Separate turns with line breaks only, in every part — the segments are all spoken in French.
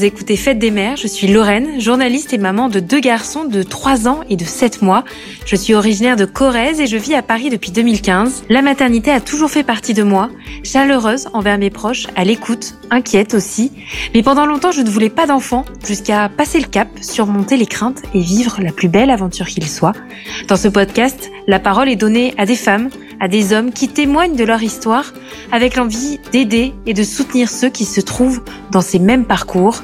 vous écoutez Fête des Mères, je suis Lorraine, journaliste et maman de deux garçons de 3 ans et de 7 mois. Je suis originaire de Corrèze et je vis à Paris depuis 2015. La maternité a toujours fait partie de moi, chaleureuse envers mes proches, à l'écoute, inquiète aussi. Mais pendant longtemps, je ne voulais pas d'enfants, jusqu'à passer le cap, surmonter les craintes et vivre la plus belle aventure qu'il soit. Dans ce podcast, la parole est donnée à des femmes, à des hommes qui témoignent de leur histoire avec l'envie d'aider et de soutenir ceux qui se trouvent dans ces mêmes parcours.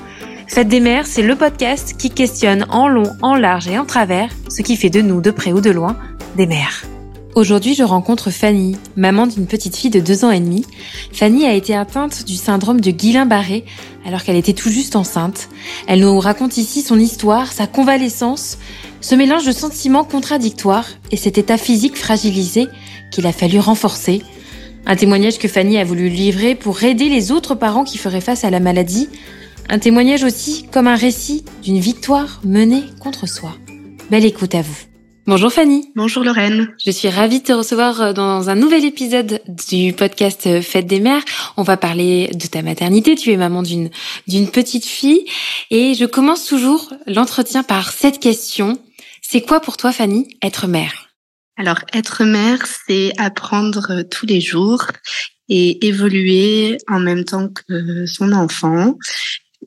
Fête des mères, c'est le podcast qui questionne en long, en large et en travers ce qui fait de nous, de près ou de loin, des mères. Aujourd'hui, je rencontre Fanny, maman d'une petite fille de deux ans et demi. Fanny a été atteinte du syndrome de Guillain-Barré alors qu'elle était tout juste enceinte. Elle nous raconte ici son histoire, sa convalescence, ce mélange de sentiments contradictoires et cet état physique fragilisé qu'il a fallu renforcer. Un témoignage que Fanny a voulu livrer pour aider les autres parents qui feraient face à la maladie. Un témoignage aussi comme un récit d'une victoire menée contre soi. Belle écoute à vous. Bonjour Fanny.
Bonjour Lorraine.
Je suis ravie de te recevoir dans un nouvel épisode du podcast Fête des mères. On va parler de ta maternité. Tu es maman d'une d'une petite fille et je commence toujours l'entretien par cette question. C'est quoi pour toi Fanny être mère?
Alors, être mère, c'est apprendre tous les jours et évoluer en même temps que son enfant.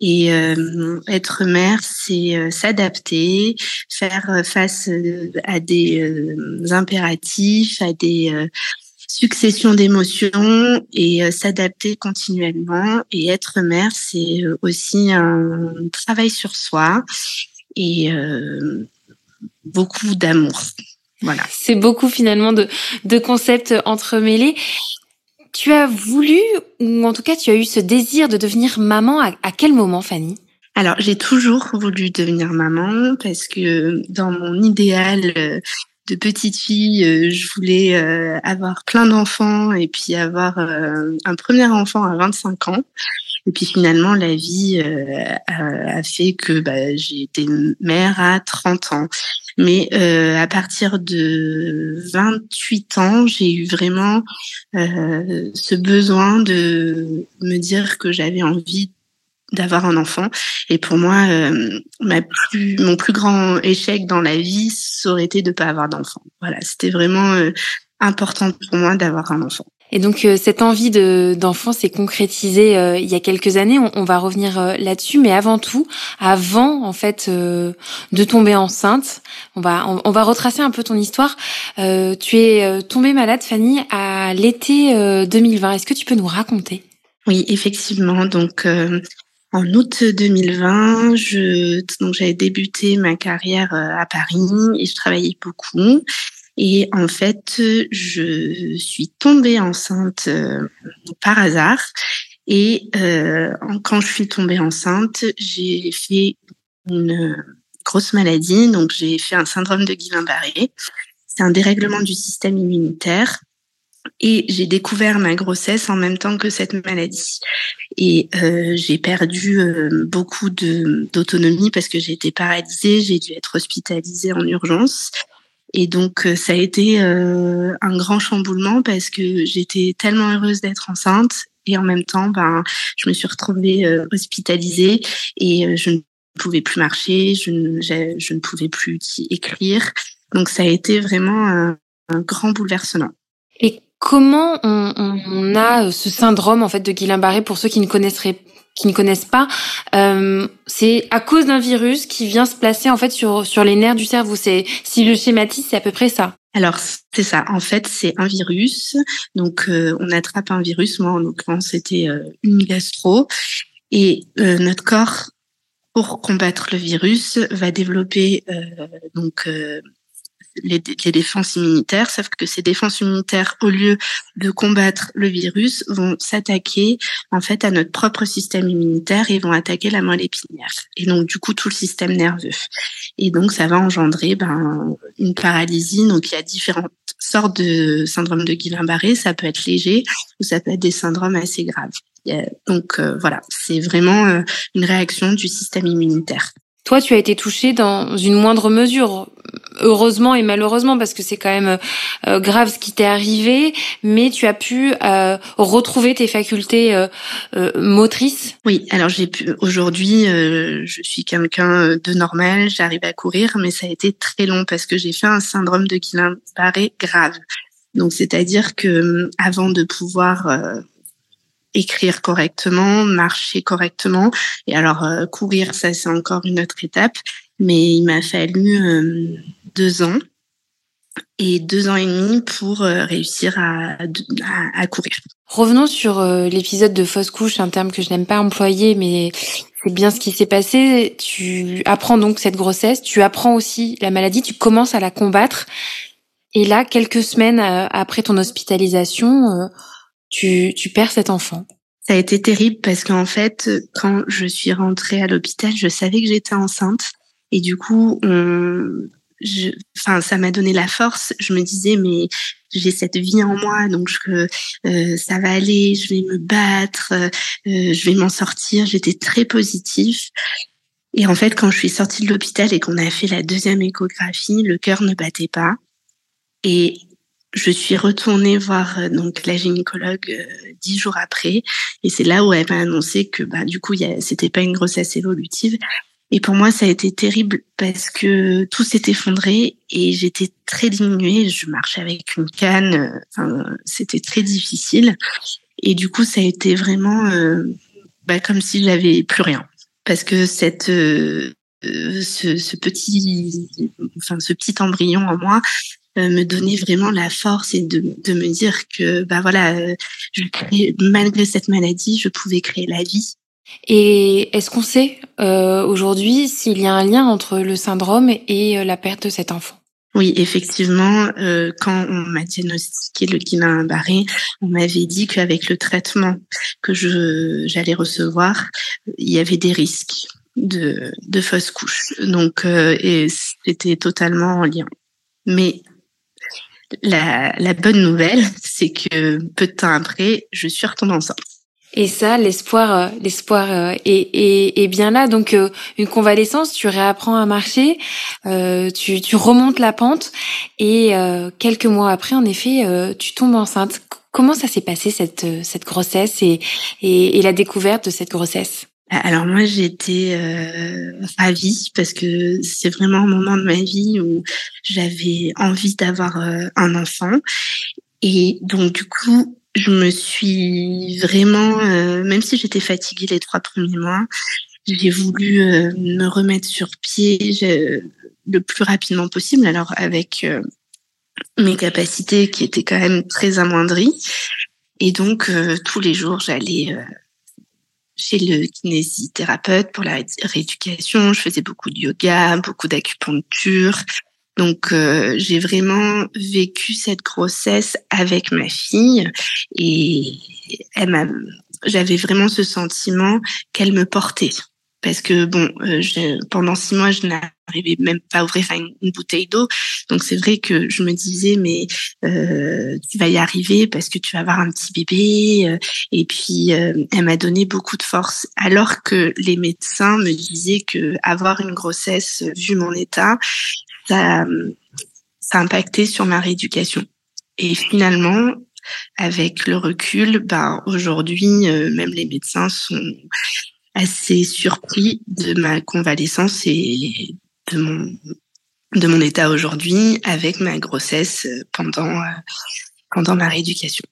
Et euh, être mère, c'est euh, s'adapter, faire face euh, à des impératifs, à des successions d'émotions et s'adapter continuellement. Et être mère, c'est aussi un travail sur soi et beaucoup d'amour.
Voilà. C'est beaucoup finalement de, de concepts entremêlés. Tu as voulu, ou en tout cas tu as eu ce désir de devenir maman à, quel moment, Fanny?
Alors, j'ai toujours voulu devenir maman parce que dans mon idéal euh, de petite fille, euh, je voulais euh, avoir plein d'enfants et puis avoir un premier enfant à 25 ans. Et puis finalement, la vie a fait que bah, j'ai été mère à 30 ans. Mais euh, à partir de 28 ans, j'ai eu vraiment euh, ce besoin de me dire que j'avais envie d'avoir un enfant. Et pour moi, euh, ma plus, mon plus grand échec dans la vie, ça aurait été de ne pas avoir d'enfant. Voilà, c'était vraiment euh, important pour moi d'avoir un enfant.
Et donc euh, cette envie de d'enfant s'est concrétisée euh, il y a quelques années. On, va revenir euh, là-dessus, mais avant tout, avant en fait de tomber enceinte, on va on, va retracer un peu ton histoire. tu es tombée malade, Fanny, à l'été 2020. Est-ce que tu peux nous raconter?
Oui, effectivement. Donc en août 2020, je donc j'avais débuté ma carrière à Paris et je travaillais beaucoup. Et en fait, je suis tombée enceinte euh, par hasard. Et euh, quand je suis tombée enceinte, j'ai fait une grosse maladie. Donc, j'ai fait un syndrome de Guillain-Barré. C'est un dérèglement du système immunitaire. Et j'ai découvert ma grossesse en même temps que cette maladie. Et euh, j'ai perdu euh, beaucoup d'autonomie parce que j'ai été paralysée, j'ai dû être hospitalisée en urgence. Et donc, euh, ça a été euh, un grand chamboulement parce que j'étais tellement heureuse d'être enceinte et en même temps, ben, je me suis retrouvée euh, hospitalisée et je ne pouvais plus marcher, je ne, je ne pouvais plus écrire. Donc, ça a été vraiment un, grand bouleversement.
Comment on, a ce syndrome en fait de Guillain-Barré pour ceux qui ne connaissent pas, euh, c'est à cause d'un virus qui vient se placer en fait sur sur les nerfs du cerveau. C'est si le schématise, c'est à peu près ça.
Alors c'est ça. En fait, c'est un virus. Donc euh, on attrape un virus. Moi, en l'occurrence, c'était euh, une gastro. Et euh, notre corps, pour combattre le virus, va développer donc les, défenses immunitaires, sauf que ces défenses immunitaires, au lieu de combattre le virus, vont s'attaquer en fait à notre propre système immunitaire et vont attaquer la moelle épinière. Et donc du coup tout le système nerveux. Et donc ça va engendrer ben, une paralysie. Donc il y a différentes sortes de syndrome de Guillain-Barré. Ça peut être léger ou ça peut être des syndromes assez graves. Donc euh, voilà, c'est vraiment euh, une réaction du système immunitaire.
Toi, tu as été touchée dans une moindre mesure, heureusement et malheureusement, parce que c'est quand même euh, grave ce qui t'est arrivé, mais tu as pu euh, retrouver tes facultés euh, motrices.
Oui, alors j'ai pu. Aujourd'hui, je suis quelqu'un de normal, j'arrive à courir, mais ça a été très long parce que j'ai fait un syndrome de Guillain-Barré grave. Donc, c'est-à-dire que avant de pouvoir écrire correctement, marcher correctement. Et alors, euh, courir, ça, c'est encore une autre étape. Mais il m'a fallu euh, deux ans et deux ans et demi pour euh, réussir à, à, courir.
Revenons sur l'épisode de fausse couche, un terme que je n'aime pas employer, mais c'est bien ce qui s'est passé. Tu apprends donc cette grossesse, tu apprends aussi la maladie, tu commences à la combattre. Et là, quelques semaines après ton hospitalisation, tu, perds cet enfant.
Ça a été terrible parce qu'en fait, quand je suis rentrée à l'hôpital, je savais que j'étais enceinte. Et du coup, enfin, ça m'a donné la force. Je me disais, mais j'ai cette vie en moi, donc je, euh, ça va aller, je vais me battre, euh, je vais m'en sortir. J'étais très positive. Et en fait, quand je suis sortie de l'hôpital et qu'on a fait la deuxième échographie, le cœur ne battait pas. Et je suis retournée voir euh, donc la gynécologue euh, dix jours après, et c'est là où elle m'a annoncé que bah du coup c'était pas une grossesse évolutive. Et pour moi, ça a été terrible parce que tout s'est effondré et j'étais très diminuée. Je marchais avec une canne. Euh, enfin, c'était très difficile. Et du coup, ça a été vraiment bah, comme si j'avais plus rien. Parce que cette, ce, ce, petit, enfin, ce petit embryon en moi euh, me donner vraiment la force et de, de me dire que bah voilà, euh, je crée, malgré cette maladie, je pouvais créer la vie.
Et est-ce qu'on sait euh, aujourd'hui s'il y a un lien entre le syndrome et la perte de cet enfant?
Oui, effectivement, euh, quand on m'a diagnostiqué le Guillain-Barré, on m'avait dit qu'avec le traitement que je j'allais recevoir, il y avait des risques de, de fausse couche. Donc, euh, et c'était totalement en lien. Mais la, la bonne nouvelle, c'est que peu de temps après, je suis retombée enceinte.
Et ça, l'espoir, euh, l'espoir euh, est, est, est, bien là. Donc, euh, une convalescence, tu réapprends à marcher, tu, tu remontes la pente, et quelques mois après, en effet, tu tombes enceinte. Comment ça s'est passé cette cette grossesse et, et, et la découverte de cette grossesse?
Alors moi j'étais euh, ravie parce que c'est vraiment un moment de ma vie où j'avais envie d'avoir euh, un enfant. Et donc du coup je me suis vraiment euh, même si j'étais fatiguée les trois premiers mois j'ai voulu euh, me remettre sur pied le plus rapidement possible. Alors avec mes capacités qui étaient quand même très amoindries. Et donc tous les jours j'allais chez le kinésithérapeute pour la rééducation. Je faisais beaucoup de yoga, beaucoup d'acupuncture. Donc euh, j'ai vraiment vécu cette grossesse avec ma fille et elle m'a j'avais vraiment ce sentiment qu'elle me portait parce que bon, euh, je, pendant six mois, je n'arrivais même pas à ouvrir une, bouteille d'eau. Donc c'est vrai que je me disais, mais euh, tu vas y arriver parce que tu vas avoir un petit bébé. Euh, et puis elle m'a donné beaucoup de force, alors que les médecins me disaient que avoir une grossesse, vu mon état, ça, ça impactait sur ma rééducation. Et finalement, avec le recul, ben aujourd'hui, même les médecins sont assez surpris de ma convalescence et de mon de mon état aujourd'hui avec ma grossesse pendant euh, pendant ma rééducation.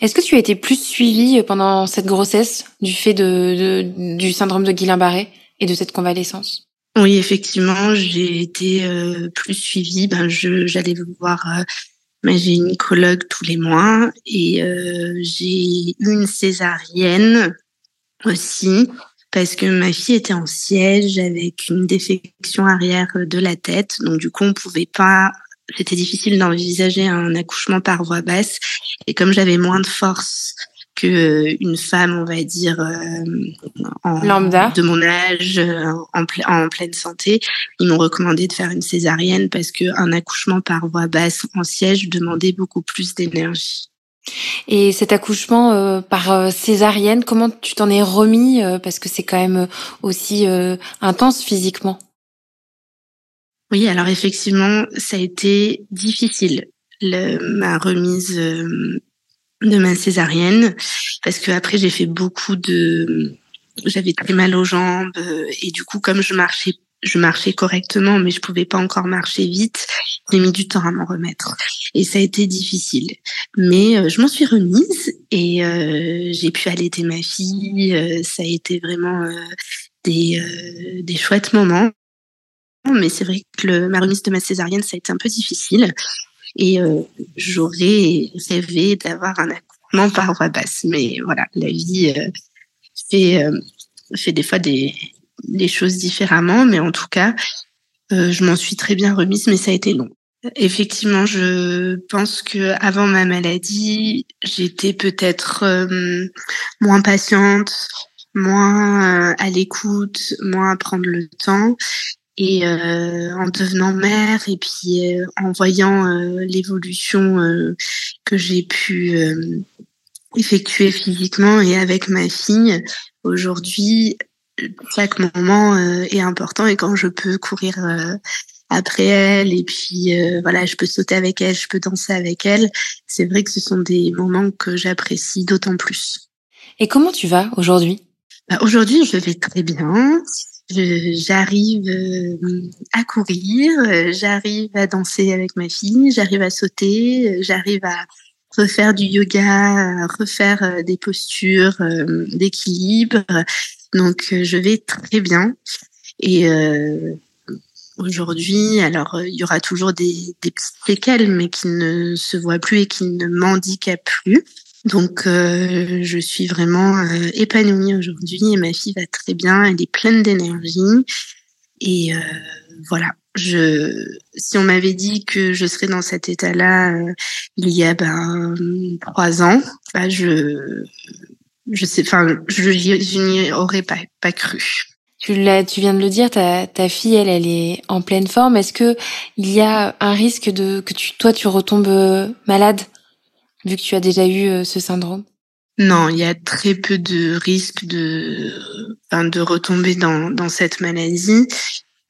Est-ce que tu as été plus suivie pendant cette grossesse du fait de, du syndrome de Guillain-Barré et de cette convalescence?
Oui, effectivement, j'ai été euh, plus suivie. Ben, je j'allais voir euh, ma gynécologue tous les mois et euh, j'ai eu une césarienne aussi parce que ma fille était en siège avec une défection arrière de la tête. Donc du coup, on pouvait pas c'était difficile d'envisager un accouchement par voie basse et comme j'avais moins de force que une femme, on va dire euh, en,
Lambda.
de mon âge, en, en pleine santé, ils m'ont recommandé de faire une césarienne parce que un accouchement par voie basse en siège demandait beaucoup plus d'énergie.
Et cet accouchement euh, par euh, césarienne, comment tu t'en es remis euh, parce que c'est quand même aussi intense physiquement?
Oui, alors effectivement, ça a été difficile, le, ma remise de ma césarienne, parce que après j'ai fait beaucoup de, j'avais très mal aux jambes et du coup comme je marchais je marchais correctement, mais je pouvais pas encore marcher vite. J'ai mis du temps à m'en remettre et ça a été difficile. Mais euh, je m'en suis remise et euh, j'ai pu allaiter ma fille. Euh, ça a été vraiment des, des chouettes moments. Mais c'est vrai que le, ma remise de ma césarienne, ça a été un peu difficile. Et j'aurais rêvé d'avoir un accouchement par voie basse. Mais voilà, la vie fait, fait des fois des, les choses différemment, mais en tout cas, euh, je m'en suis très bien remise, mais ça a été long. Effectivement, je pense que avant ma maladie, j'étais peut-être euh, moins patiente, moins euh, à l'écoute, moins à prendre le temps. Et en devenant mère et puis en voyant l'évolution que j'ai pu effectuer physiquement et avec ma fille, aujourd'hui, chaque moment euh, est important et quand je peux courir euh, après elle et puis euh, voilà, je peux sauter avec elle, je peux danser avec elle, c'est vrai que ce sont des moments que j'apprécie d'autant plus.
Et comment tu vas aujourd'hui?
Bah, Aujourd'hui, je vais très bien. J'arrive à courir, j'arrive à danser avec ma fille, j'arrive à sauter, j'arrive à refaire du yoga, refaire des postures d'équilibre. Donc, euh, je vais très bien. Et euh, aujourd'hui, alors, euh, il y aura toujours des, petites séquelles, mais qui ne se voient plus et qui ne m'handicapent plus. Donc, je suis vraiment épanouie aujourd'hui et ma fille va très bien. Elle est pleine d'énergie. Et voilà, je, si on m'avait dit que je serais dans cet état-là il y a ben trois ans, bah je je sais, enfin, je, n'y aurais pas, pas cru.
Tu, l'as, tu viens de le dire, ta, ta fille, elle, elle est en pleine forme. Est-ce que il y a un risque de que tu, toi, tu retombes euh, malade vu que tu as déjà eu euh, ce syndrome?
Non, il y a très peu de risques de, enfin, de retomber dans, dans cette maladie.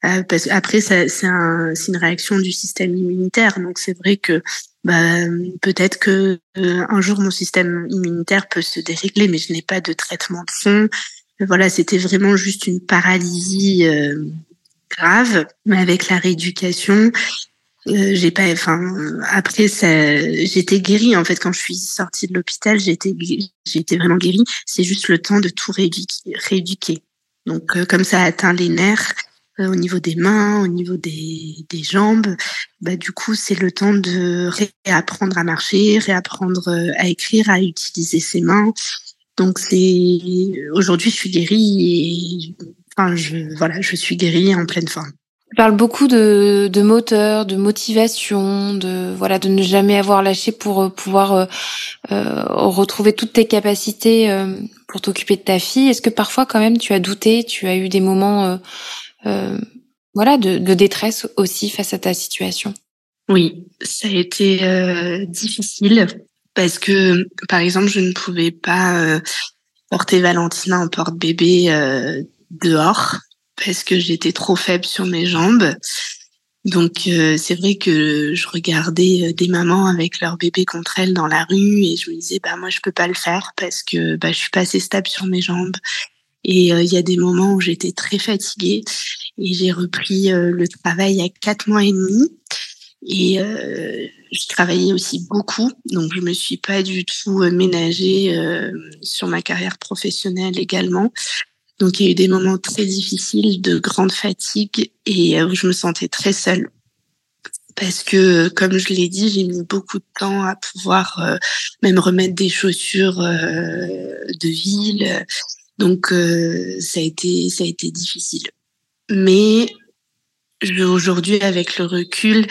Euh, parce après, c'est un, une réaction du système immunitaire. Donc, c'est vrai que bah, peut-être que euh, un jour mon système immunitaire peut se dérégler, mais je n'ai pas de traitement de fond. Voilà, c'était vraiment juste une paralysie euh, grave, mais avec la rééducation, euh, j'ai pas, enfin, après ça, j'étais guérie en fait quand je suis sortie de l'hôpital, j'étais, j'étais vraiment guérie. C'est juste le temps de tout rééduquer. rééduquer. Donc, comme ça a atteint les nerfs, euh, au niveau des mains, au niveau des, des jambes. Bah, du coup, c'est le temps de réapprendre à marcher, réapprendre euh, à écrire, à utiliser ses mains. Donc c'est aujourd'hui, je suis guérie et enfin, je voilà, je suis guérie en pleine forme.
Tu parles beaucoup de, de moteur, de motivation, de voilà, de ne jamais avoir lâché pour euh, pouvoir euh, retrouver toutes tes capacités pour t'occuper de ta fille. Est-ce que parfois, quand même, tu as douté, tu as eu des moments euh, voilà, de, détresse aussi face à ta situation
Oui, ça a été euh, difficile parce que, par exemple, je ne pouvais pas euh, porter Valentina en porte-bébé dehors parce que j'étais trop faible sur mes jambes. Donc c'est vrai que je regardais des mamans avec leur bébé contre elles dans la rue et je me disais bah moi je peux pas le faire parce que bah je suis pas assez stable sur mes jambes et euh, il y a des moments où j'étais très fatiguée et j'ai repris euh, le travail a quatre mois et demi. Et euh, je travaillais aussi beaucoup, donc je me suis pas du tout ménagée sur ma carrière professionnelle également. Donc il y a eu des moments très difficiles de grande fatigue et où je me sentais très seule. Parce que, comme je l'ai dit, j'ai mis beaucoup de temps à pouvoir même remettre des chaussures de ville, donc euh, ça a été ça a été difficile. Mais aujourd'hui avec le recul,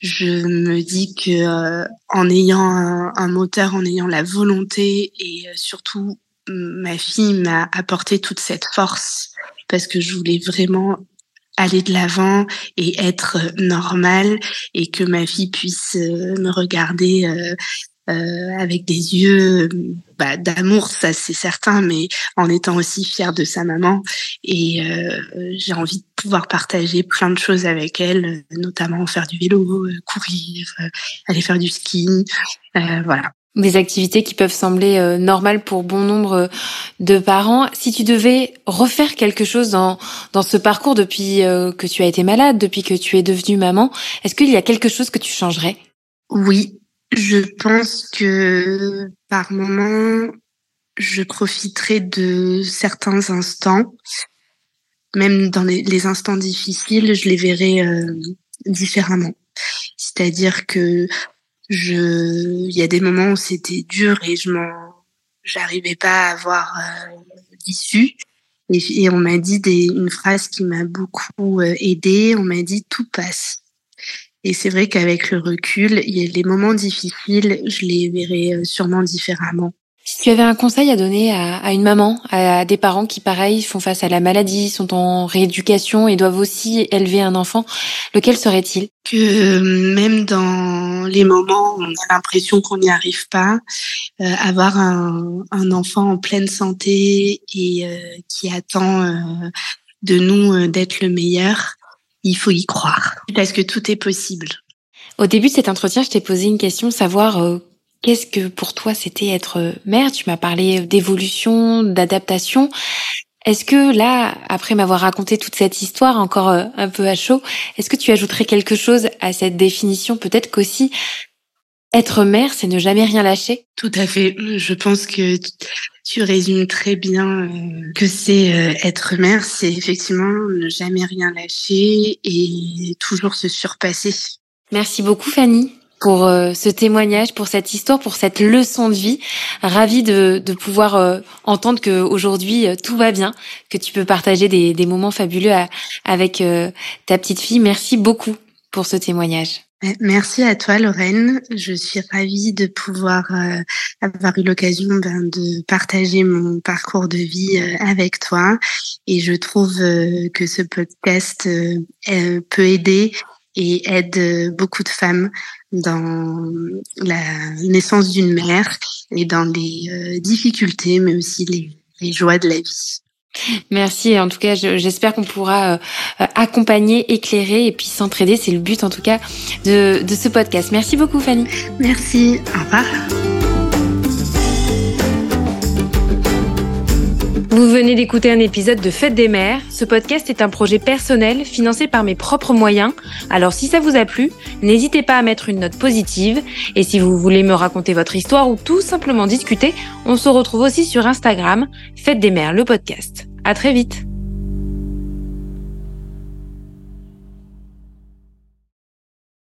je me dis que euh, en ayant un, moteur, en ayant la volonté et euh, surtout ma fille m'a apporté toute cette force parce que je voulais vraiment aller de l'avant et être normale et que ma fille puisse me regarder avec des yeux bah, d'amour, ça c'est certain, mais en étant aussi fière de sa maman. Et j'ai envie de pouvoir partager plein de choses avec elle, notamment faire du vélo, courir, aller faire du ski, voilà
des activités qui peuvent sembler euh, normales pour bon nombre euh, de parents. Si tu devais refaire quelque chose dans, dans ce parcours depuis euh, que tu as été malade, depuis que tu es devenue maman, est-ce qu'il y a quelque chose que tu changerais?
Oui, je pense que par moment, je profiterai de certains instants, même dans les, instants difficiles, je les verrai différemment. C'est-à-dire que je, il y a des moments où c'était dur et je m'en, j'arrivais pas à avoir euh, l'issue. Et, on m'a dit une phrase qui m'a beaucoup euh, aidée. On m'a dit tout passe. Et c'est vrai qu'avec le recul, il y a les moments difficiles, je les verrai euh, sûrement différemment.
Si tu avais un conseil à donner à, une maman, à, des parents qui, pareil, font face à la maladie, sont en rééducation et doivent aussi élever un enfant, lequel serait-il?
Que euh, même dans les moments où on a l'impression qu'on n'y arrive pas, euh, avoir un, enfant en pleine santé et euh, qui attend de nous d'être le meilleur, il faut y croire parce que tout est possible?
Au début de cet entretien, je t'ai posé une question, savoir Qu'est-ce que pour toi c'était être mère? Tu m'as parlé d'évolution, d'adaptation. Est-ce que là, après m'avoir raconté toute cette histoire encore euh, un peu à chaud, est-ce que tu ajouterais quelque chose à cette définition? Peut-être qu'aussi être mère, c'est ne jamais rien lâcher?
Tout à fait. Je pense que tu résumes très bien euh, que c'est euh, être mère, c'est effectivement ne jamais rien lâcher et toujours se surpasser.
Merci beaucoup Fanny pour euh, ce témoignage, pour cette histoire, pour cette leçon de vie. Ravie de, de pouvoir euh, entendre que aujourd'hui euh, tout va bien, que tu peux partager des, des moments fabuleux avec ta petite fille. Merci beaucoup pour ce témoignage.
Merci à toi, Lorraine. Je suis ravie de pouvoir avoir eu l'occasion ben, de partager mon parcours de vie avec toi. Et je trouve que ce podcast peut aider et aide beaucoup de femmes dans la naissance d'une mère et dans les euh, difficultés, mais aussi les, joies de la vie.
Merci. En tout cas, j'espère qu'on pourra euh, accompagner, éclairer et puis s'entraider. C'est le but, en tout cas, de, de ce podcast. Merci beaucoup, Fanny.
Merci. Au revoir.
Vous venez d'écouter un épisode de Fête des Mères. Ce podcast est un projet personnel financé par mes propres moyens. Alors si ça vous a plu, n'hésitez pas à mettre une note positive. Et si vous voulez me raconter votre histoire ou tout simplement discuter, on se retrouve aussi sur Instagram, Fête des Mères, le podcast. À très vite.